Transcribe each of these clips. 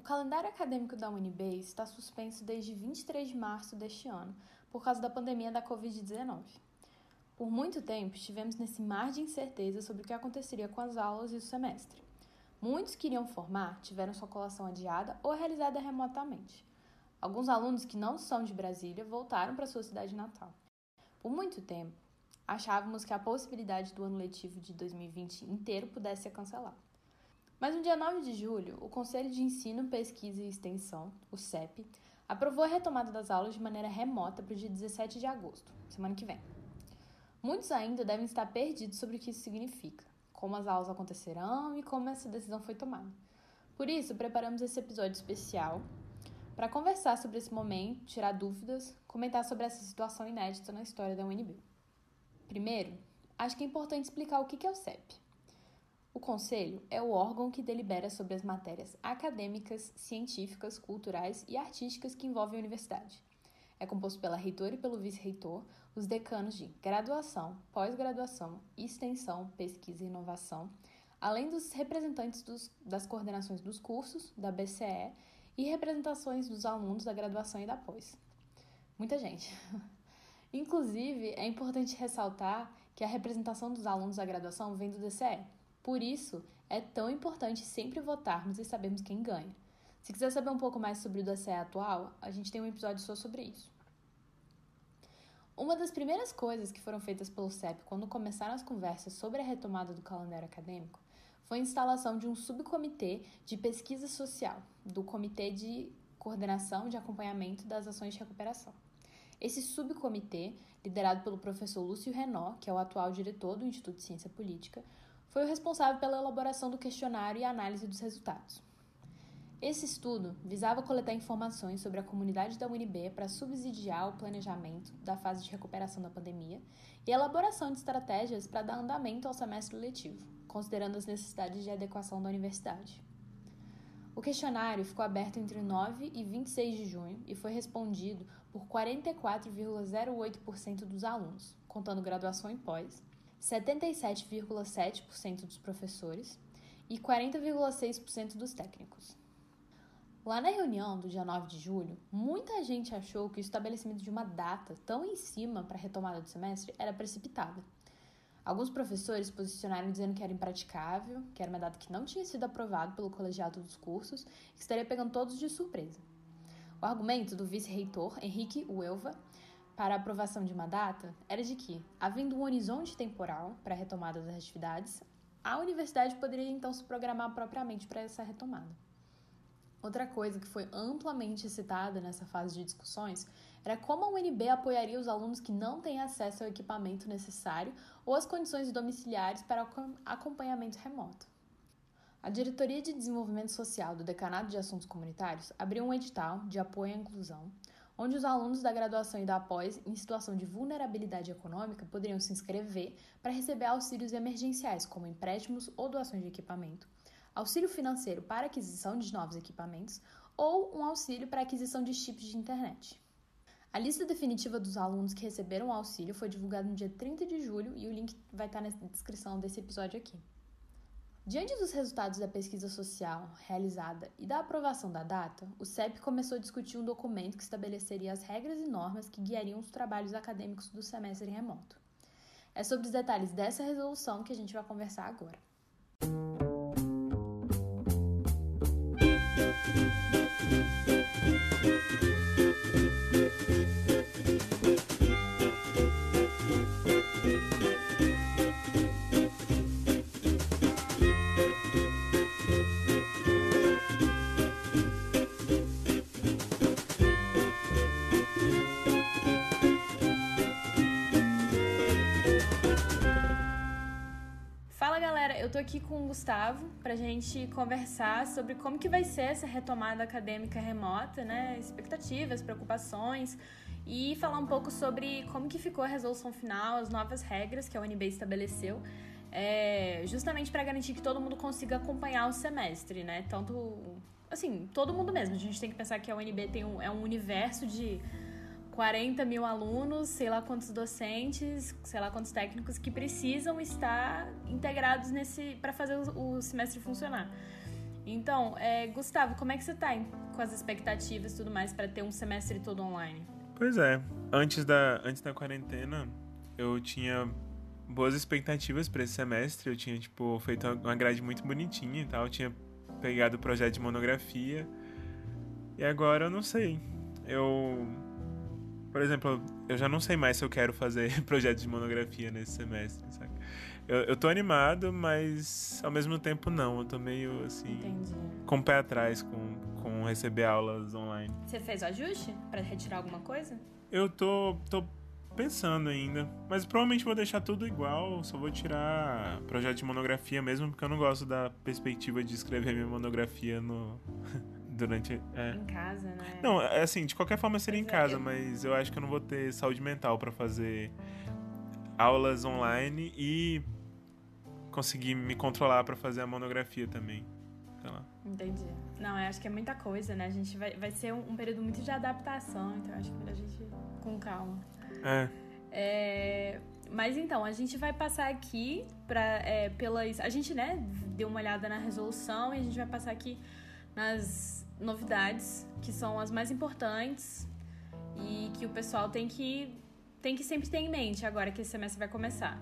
O calendário acadêmico da UNB está suspenso desde 23 de março deste ano, por causa da pandemia da Covid-19. Por muito tempo, estivemos nesse mar de incerteza sobre o que aconteceria com as aulas e o semestre. Muitos que iriam formar tiveram sua colação adiada ou realizada remotamente. Alguns alunos que não são de Brasília voltaram para sua cidade natal. Por muito tempo, achávamos que a possibilidade do ano letivo de 2020 inteiro pudesse ser cancelada. Mas no dia 9 de julho, o Conselho de Ensino, Pesquisa e Extensão, o CEP, aprovou a retomada das aulas de maneira remota para o dia 17 de agosto, semana que vem. Muitos ainda devem estar perdidos sobre o que isso significa como as aulas acontecerão e como essa decisão foi tomada. Por isso, preparamos esse episódio especial para conversar sobre esse momento, tirar dúvidas, comentar sobre essa situação inédita na história da UNB. Primeiro, acho que é importante explicar o que é o CEP. O Conselho é o órgão que delibera sobre as matérias acadêmicas, científicas, culturais e artísticas que envolvem a universidade. É composto pela reitora e pelo vice-reitor, os decanos de graduação, pós-graduação, extensão, pesquisa e inovação, além dos representantes dos, das coordenações dos cursos, da BCE, e representações dos alunos da graduação e da pós. Muita gente. Inclusive, é importante ressaltar que a representação dos alunos da graduação vem do DCE. Por isso, é tão importante sempre votarmos e sabermos quem ganha. Se quiser saber um pouco mais sobre o DCE atual, a gente tem um episódio só sobre isso. Uma das primeiras coisas que foram feitas pelo CEP quando começaram as conversas sobre a retomada do calendário acadêmico foi a instalação de um subcomitê de pesquisa social, do Comitê de Coordenação de Acompanhamento das Ações de Recuperação. Esse subcomitê, liderado pelo professor Lúcio Renó, que é o atual diretor do Instituto de Ciência Política, foi o responsável pela elaboração do questionário e análise dos resultados. Esse estudo visava coletar informações sobre a comunidade da UNB para subsidiar o planejamento da fase de recuperação da pandemia e elaboração de estratégias para dar andamento ao semestre letivo, considerando as necessidades de adequação da universidade. O questionário ficou aberto entre 9 e 26 de junho e foi respondido por 44,08% dos alunos, contando graduação e pós, 77,7% dos professores e 40,6% dos técnicos. Lá na reunião do dia 9 de julho, muita gente achou que o estabelecimento de uma data tão em cima para a retomada do semestre era precipitada. Alguns professores posicionaram dizendo que era impraticável, que era uma data que não tinha sido aprovada pelo colegiado dos cursos e que estaria pegando todos de surpresa. O argumento do vice-reitor Henrique Uelva para aprovação de uma data era de que, havendo um horizonte temporal para a retomada das atividades, a universidade poderia então se programar propriamente para essa retomada. Outra coisa que foi amplamente citada nessa fase de discussões era como a UNB apoiaria os alunos que não têm acesso ao equipamento necessário ou às condições domiciliares para acompanhamento remoto. A Diretoria de Desenvolvimento Social do Decanato de Assuntos Comunitários abriu um edital de apoio à inclusão, onde os alunos da graduação e da pós em situação de vulnerabilidade econômica poderiam se inscrever para receber auxílios emergenciais, como empréstimos ou doações de equipamento auxílio financeiro para aquisição de novos equipamentos ou um auxílio para aquisição de chips de internet. A lista definitiva dos alunos que receberam o auxílio foi divulgada no dia 30 de julho e o link vai estar na descrição desse episódio aqui. Diante dos resultados da pesquisa social realizada e da aprovação da data, o CEP começou a discutir um documento que estabeleceria as regras e normas que guiariam os trabalhos acadêmicos do semestre remoto. É sobre os detalhes dessa resolução que a gente vai conversar agora. eu tô aqui com o Gustavo pra gente conversar sobre como que vai ser essa retomada acadêmica remota, né? Expectativas, preocupações e falar um pouco sobre como que ficou a resolução final, as novas regras que a UNB estabeleceu, é, justamente para garantir que todo mundo consiga acompanhar o semestre, né? Tanto, assim, todo mundo mesmo. A gente tem que pensar que a UNB tem um, é um universo de 40 mil alunos, sei lá quantos docentes, sei lá quantos técnicos que precisam estar integrados nesse para fazer o, semestre funcionar. Então, é, Gustavo, como é que você tá hein, com as expectativas e tudo mais para ter um semestre todo online? Pois é, antes da, antes da quarentena, eu tinha boas expectativas para esse semestre. Eu tinha, tipo, feito uma grade muito bonitinha e tal. Eu tinha pegado o projeto de monografia. E agora eu não sei. Eu. Por exemplo, eu já não sei mais se eu quero fazer projeto de monografia nesse semestre, sabe? Eu, eu tô animado, mas ao mesmo tempo não. Eu tô meio assim. Entendi. Com o pé atrás com, com receber aulas online. Você fez o ajuste para retirar alguma coisa? Eu tô, tô pensando ainda. Mas provavelmente vou deixar tudo igual, só vou tirar projeto de monografia mesmo, porque eu não gosto da perspectiva de escrever minha monografia no. durante. É. Em casa, né? Não, é assim, de qualquer forma seria em é, casa, eu... mas eu acho que eu não vou ter saúde mental para fazer aulas online e conseguir me controlar para fazer a monografia também. Sei lá. Entendi. Não, eu acho que é muita coisa, né? A gente vai, vai ser um, um período muito de adaptação, então eu acho que a gente com calma. É. é. Mas então, a gente vai passar aqui para é, pelas. A gente, né, deu uma olhada na resolução e a gente vai passar aqui nas novidades que são as mais importantes e que o pessoal tem que, tem que sempre ter em mente agora que esse semestre vai começar.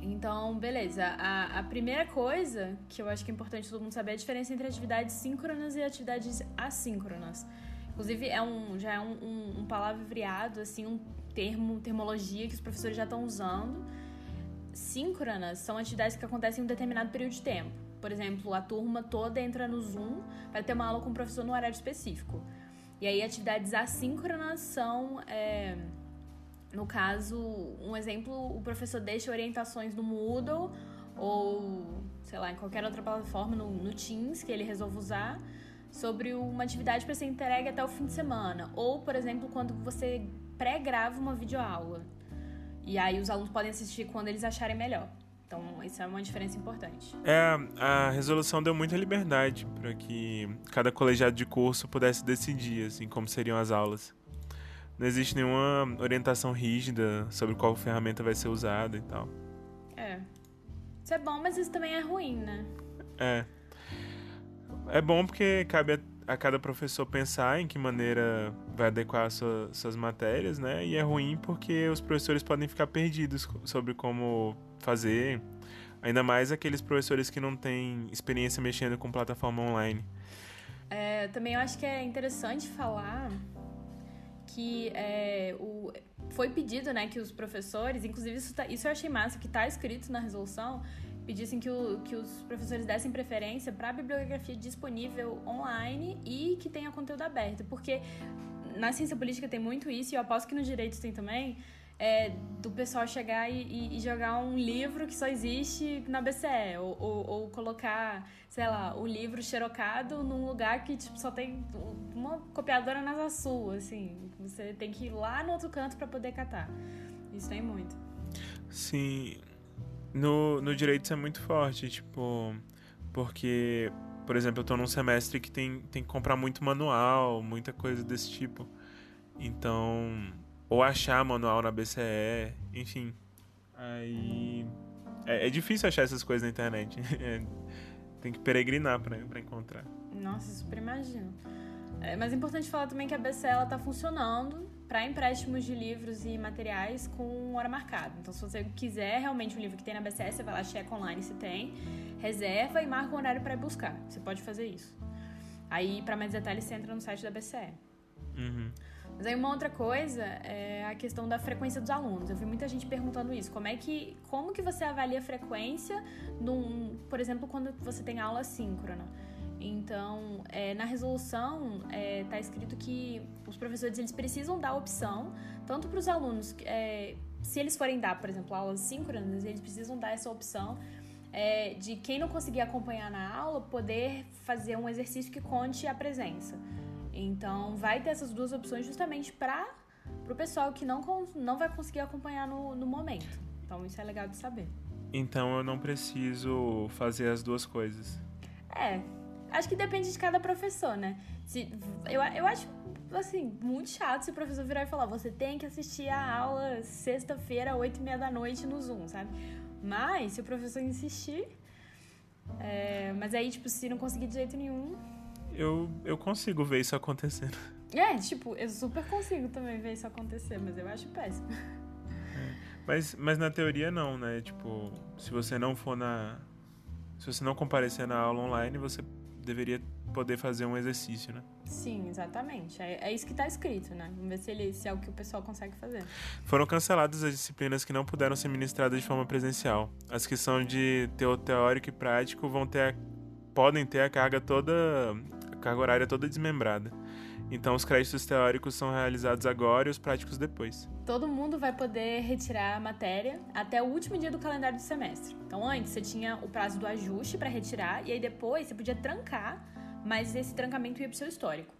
Então, beleza. A, a primeira coisa que eu acho que é importante todo mundo saber é a diferença entre atividades síncronas e atividades assíncronas. Inclusive, é um, já é um, um, um palavreado, assim, um termo, termologia que os professores já estão usando. Síncronas são atividades que acontecem em um determinado período de tempo. Por exemplo, a turma toda entra no Zoom para ter uma aula com o professor no horário específico. E aí, atividades assíncronas são, é, no caso, um exemplo, o professor deixa orientações no Moodle ou, sei lá, em qualquer outra plataforma, no, no Teams, que ele resolve usar, sobre uma atividade para ser entregue até o fim de semana. Ou, por exemplo, quando você pré-grava uma videoaula. E aí os alunos podem assistir quando eles acharem melhor. Então, isso é uma diferença importante. É, a resolução deu muita liberdade para que cada colegiado de curso pudesse decidir assim como seriam as aulas. Não existe nenhuma orientação rígida sobre qual ferramenta vai ser usada e tal. É. Isso é bom, mas isso também é ruim, né? É. É bom porque cabe a, a cada professor pensar em que maneira vai adequar sua, suas matérias, né? E é ruim porque os professores podem ficar perdidos sobre como fazer. Ainda mais aqueles professores que não têm experiência mexendo com plataforma online. É, também eu acho que é interessante falar que é, o, foi pedido né, que os professores, inclusive isso, tá, isso eu achei massa, que está escrito na resolução, pedissem que, o, que os professores dessem preferência para a bibliografia disponível online e que tenha conteúdo aberto, porque na ciência política tem muito isso e eu aposto que no direito tem também. É, do pessoal chegar e, e, jogar um livro que só existe na BCE, ou, ou, ou, colocar, sei lá, o livro xerocado num lugar que tipo, só tem uma copiadora na Sul, assim. Você tem que ir lá no outro canto para poder catar. Isso tem muito. Sim, no, no direito isso é muito forte, tipo, porque, por exemplo, eu tô num semestre que tem, tem que comprar muito manual, muita coisa desse tipo. Então, ou achar manual na BCE, enfim. Aí. É, é difícil achar essas coisas na internet. É, tem que peregrinar pra, pra encontrar. Nossa, super imagino. É, mas é importante falar também que a BCE ela tá funcionando para empréstimos de livros e materiais com hora marcada. Então, se você quiser realmente um livro que tem na BCS, você vai lá, checa online se tem, reserva e marca um horário para ir buscar. Você pode fazer isso. Aí, para mais detalhes, você entra no site da BCE. Uhum. Mas aí uma outra coisa é a questão da frequência dos alunos. Eu vi muita gente perguntando isso. Como é que, como que você avalia a frequência, num, por exemplo, quando você tem aula síncrona? Então, é, na resolução está é, tá escrito que os professores eles precisam dar opção, tanto para os alunos, é, se eles forem dar, por exemplo, aulas síncronas, eles precisam dar essa opção é, de quem não conseguir acompanhar na aula poder fazer um exercício que conte a presença. Então, vai ter essas duas opções justamente para o pessoal que não, não vai conseguir acompanhar no, no momento. Então, isso é legal de saber. Então, eu não preciso fazer as duas coisas. É, Acho que depende de cada professor, né? Se, eu, eu acho, assim, muito chato se o professor virar e falar: você tem que assistir a aula sexta-feira, oito e meia da noite no Zoom, sabe? Mas, se o professor insistir, É, mas aí, tipo, se não conseguir de jeito nenhum. Eu, eu consigo ver isso acontecendo. É, tipo, eu super consigo também ver isso acontecer, mas eu acho péssimo. É, mas, mas na teoria não, né? Tipo, se você não for na. Se você não comparecer na aula online, você deveria poder fazer um exercício, né? Sim, exatamente. É, é isso que está escrito, né? Vamos ver se, ele, se é o que o pessoal consegue fazer. Foram canceladas as disciplinas que não puderam ser ministradas de forma presencial. As que são de teórico e prático vão ter a, podem ter a carga toda, carga horária toda desmembrada. Então, os créditos teóricos são realizados agora e os práticos depois. Todo mundo vai poder retirar a matéria até o último dia do calendário do semestre. Então, antes você tinha o prazo do ajuste para retirar e aí depois você podia trancar mas esse trancamento ia pro seu histórico.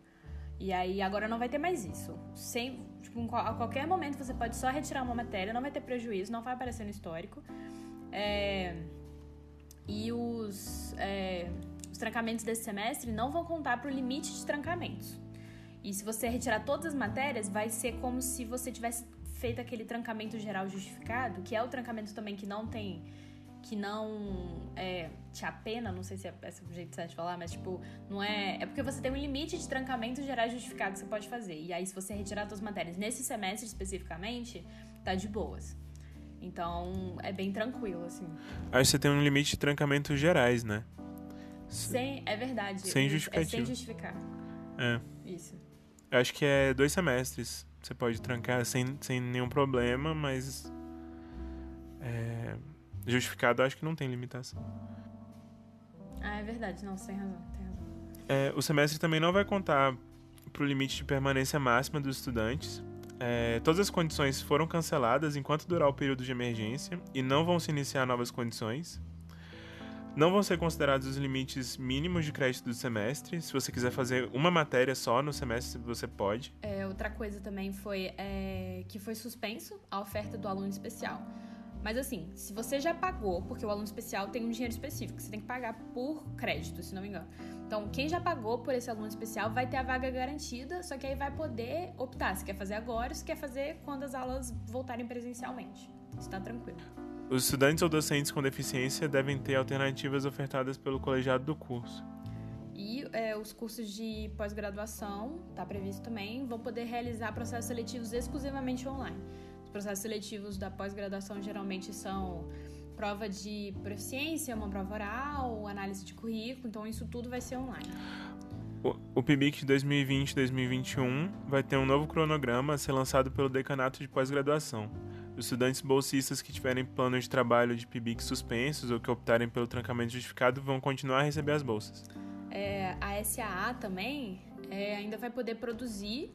E aí agora não vai ter mais isso. Sem, tipo, a qualquer momento você pode só retirar uma matéria, não vai ter prejuízo, não vai aparecer no histórico. É, e os, é, trancamentos desse semestre não vão contar para o limite de trancamentos. E se você retirar todas as matérias, vai ser como se você tivesse feito aquele trancamento geral justificado, que é o trancamento também que não tem que não é, te apena, não sei se é esse o jeito certo de falar, mas tipo, não é. É porque você tem um limite de trancamentos gerais justificados que você pode fazer. E aí, se você retirar suas matérias nesse semestre especificamente, tá de boas. Então, é bem tranquilo, assim. Aí você tem um limite de trancamentos gerais, né? Sem, é verdade. Sem justificar. É sem justificar. É. Isso. Eu acho que é dois semestres. Você pode trancar sem, sem nenhum problema, mas. É Justificado, acho que não tem limitação. Ah, é verdade. Não, sem razão. Tem razão. É, o semestre também não vai contar para o limite de permanência máxima dos estudantes. É, todas as condições foram canceladas enquanto durar o período de emergência e não vão se iniciar novas condições. Não vão ser considerados os limites mínimos de crédito do semestre. Se você quiser fazer uma matéria só no semestre, você pode. É, outra coisa também foi é, que foi suspenso a oferta do aluno especial. Mas assim, se você já pagou, porque o aluno especial tem um dinheiro específico, você tem que pagar por crédito, se não me engano. Então, quem já pagou por esse aluno especial vai ter a vaga garantida, só que aí vai poder optar se quer fazer agora ou se quer fazer quando as aulas voltarem presencialmente. Está tranquilo. Os estudantes ou docentes com deficiência devem ter alternativas ofertadas pelo colegiado do curso. E é, os cursos de pós-graduação, está previsto também, vão poder realizar processos seletivos exclusivamente online processos seletivos da pós-graduação geralmente são prova de proficiência, uma prova oral, análise de currículo, então isso tudo vai ser online. O, o PIBIC 2020-2021 vai ter um novo cronograma a ser lançado pelo Decanato de Pós-Graduação. Os estudantes bolsistas que tiverem plano de trabalho de PIBIC suspensos ou que optarem pelo trancamento justificado vão continuar a receber as bolsas. É, a SAA também é, ainda vai poder produzir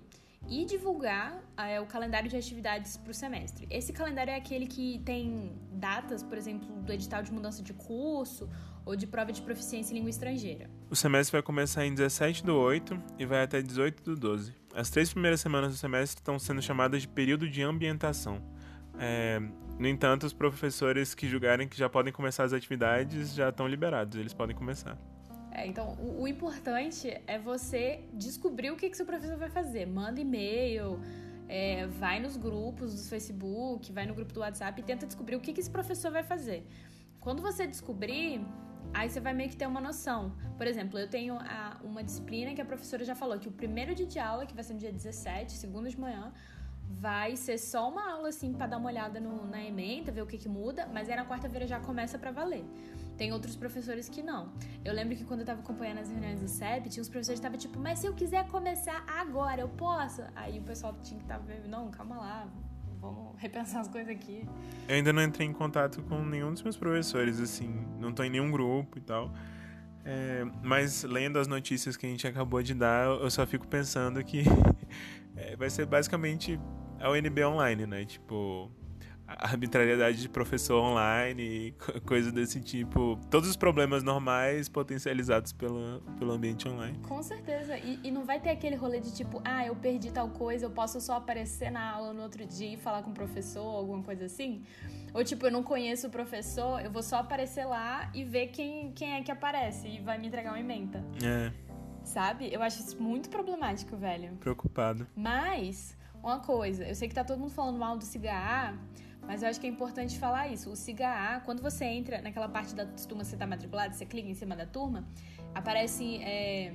e divulgar é, o calendário de atividades para o semestre. Esse calendário é aquele que tem datas, por exemplo, do edital de mudança de curso ou de prova de proficiência em língua estrangeira. O semestre vai começar em 17 do 8 e vai até 18 do 12. As três primeiras semanas do semestre estão sendo chamadas de período de ambientação. É, no entanto, os professores que julgarem que já podem começar as atividades já estão liberados, eles podem começar. É, então, o, o, importante é você descobrir o que, que seu professor vai fazer. Manda e-mail, é, vai nos grupos do Facebook, vai no grupo do WhatsApp e tenta descobrir o que, que esse professor vai fazer. Quando você descobrir, aí você vai meio que ter uma noção. Por exemplo, eu tenho a, uma disciplina que a professora já falou que o primeiro dia de aula, que vai ser no dia 17, segunda de manhã, vai ser só uma aula assim para dar uma olhada no, na ementa, ver o que, que muda, mas aí na quarta-feira já começa para valer. Tem outros professores que não. Eu lembro que quando eu tava acompanhando as reuniões do CEP, tinha uns professores que estavam tipo, mas se eu quiser começar agora, eu posso? Aí o pessoal tinha que estar não, calma lá, vamos repensar as coisas aqui. Eu ainda não entrei em contato com nenhum dos meus professores, assim, não tô em nenhum grupo e tal. É, mas lendo as notícias que a gente acabou de dar, eu só fico pensando que é, vai ser basicamente a UNB online, né? Tipo, arbitrariedade de professor online, coisa desse tipo. Todos os problemas normais potencializados pelo, pelo ambiente online. Com certeza. E, e, não vai ter aquele rolê de tipo, ah, eu perdi tal coisa, eu posso só aparecer na aula no outro dia e falar com o professor, alguma coisa assim. Ou tipo, eu não conheço o professor, eu vou só aparecer lá e ver quem, quem é que aparece e vai me entregar uma ementa. É. Sabe? Eu acho isso muito problemático, velho. Preocupado. Mas, uma coisa, eu sei que tá todo mundo falando mal do cigarro Mas eu acho que é importante falar isso. O SIGA quando você entra naquela parte da turma que você está matriculado, você clica em cima da turma, aparecem, é,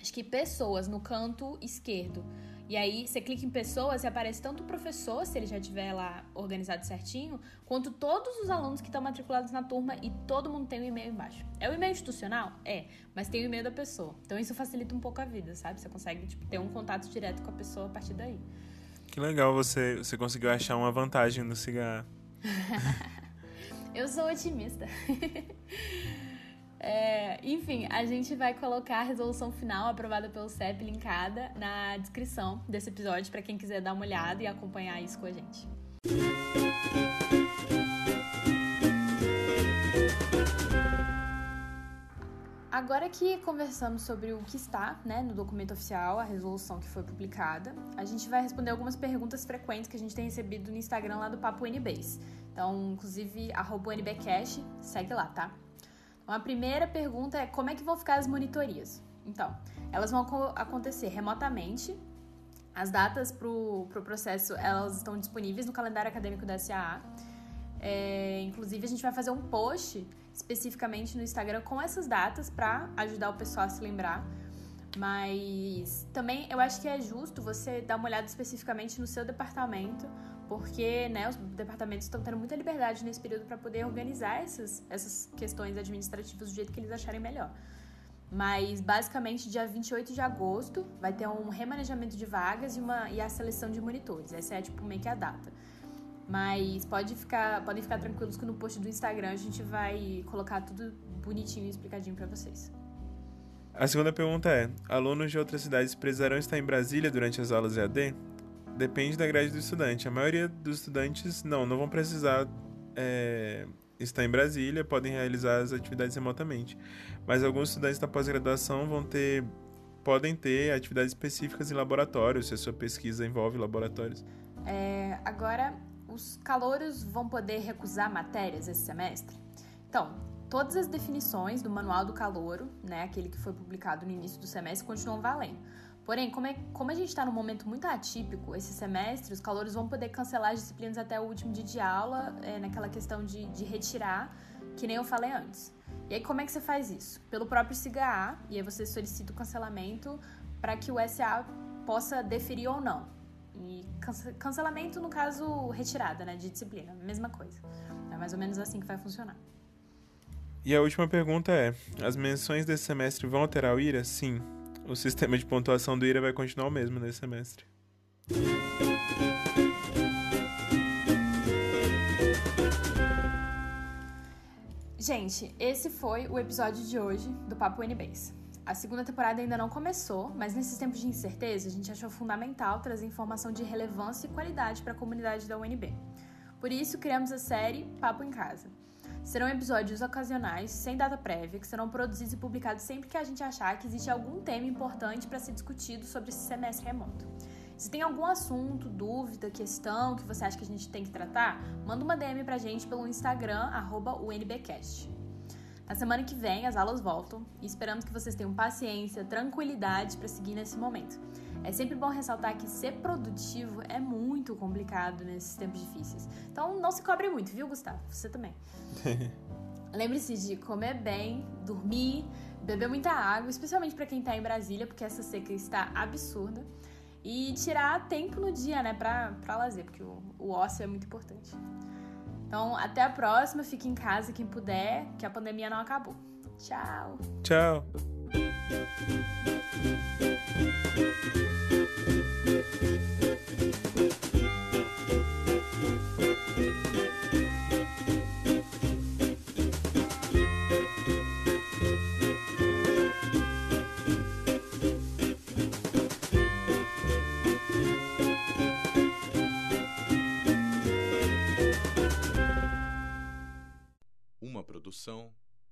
acho que pessoas no canto esquerdo. E aí você clica em pessoas e aparece tanto o professor, se ele já tiver lá organizado certinho, quanto todos os alunos que estão matriculados na turma e todo mundo tem o um e-mail embaixo. É o e-mail institucional? É, mas tem o e-mail da pessoa. Então isso facilita um pouco a vida, sabe? Você consegue tipo, ter um contato direto com a pessoa a partir daí. Que legal você, você conseguiu achar uma vantagem no cigarro. Eu sou otimista. É, enfim, a gente vai colocar a resolução final aprovada pelo CEP linkada na descrição desse episódio para quem quiser dar uma olhada e acompanhar isso com a gente. Agora que conversamos sobre o que está né, no documento oficial, a resolução que foi publicada, a gente vai responder algumas perguntas frequentes que a gente tem recebido no Instagram lá do Papo NBase. Então, inclusive, arroba NBcast, segue lá, tá? Então, a primeira pergunta é como é que vão ficar as monitorias? Então, elas vão acontecer remotamente. As datas para o pro processo elas estão disponíveis no calendário acadêmico da SAA. É, inclusive, a gente vai fazer um post especificamente no Instagram com essas datas para ajudar o pessoal a se lembrar. Mas também eu acho que é justo você dar uma olhada especificamente no seu departamento porque né, os departamentos estão tendo muita liberdade nesse período para poder organizar essas, essas questões administrativas do jeito que eles acharem melhor. Mas, basicamente, dia 28 de agosto vai ter um remanejamento de vagas e, uma, e a seleção de monitores. Essa é, tipo, meio que a data. Mas pode ficar, podem ficar tranquilos que no post do Instagram a gente vai colocar tudo bonitinho e explicadinho para vocês. A segunda pergunta é: alunos de outras cidades precisarão estar em Brasília durante as aulas EAD? depende da grade do estudante. A maioria dos estudantes não, não vão precisar é, estar em Brasília, podem realizar as atividades remotamente. Mas alguns estudantes da pós-graduação vão ter, podem ter atividades específicas em laboratórios, se a sua pesquisa envolve laboratórios. É, agora, os calouros vão poder recusar matérias esse semestre? Então, todas as definições do Manual do Calouro, né, aquele que foi publicado no início do semestre, continuam valendo. Porém, como, é, como a gente está num momento muito atípico, esse semestre, os calouros vão poder cancelar as disciplinas até o último dia de aula, é, naquela questão de, de retirar, que nem eu falei antes. E aí, como é que você faz isso? Pelo próprio SIGA, e aí você solicita o cancelamento para que o SA possa deferir ou não. E cancelamento, no caso, retirada né, de disciplina, mesma coisa. É mais ou menos assim que vai funcionar. E a última pergunta é: as menções desse semestre vão alterar o IRA? Sim o sistema de pontuação do IRA vai continuar o mesmo nesse semestre. Gente, esse foi o episódio de hoje do Papo NBase. A segunda temporada ainda não começou, mas nesses tempos de incerteza, a gente achou fundamental trazer informação de relevância e qualidade para a comunidade da UNB. Por isso, criamos a série Papo em Casa Serão episódios ocasionais, sem data prévia, que serão produzidos e publicados sempre que a gente achar que existe algum tema importante para ser discutido sobre esse semestre remoto. Se tem algum assunto, dúvida, questão que você acha que a gente tem que tratar, manda uma DM pra gente pelo Instagram, UNBcast. Na semana que vem as aulas voltam e esperamos que vocês tenham paciência, tranquilidade para seguir nesse momento. É sempre bom ressaltar que ser produtivo é muito complicado nesses tempos difíceis. Então não se cobre muito, viu, Gustavo? Você também. Lembre-se de comer bem, dormir, beber muita água, especialmente para quem está em Brasília, porque essa seca está absurda. E tirar tempo no dia, né, pra lazer, porque o, o ócio é muito importante. Então, até a próxima. Fique em casa quem puder, que a pandemia não acabou. Tchau. Tchau.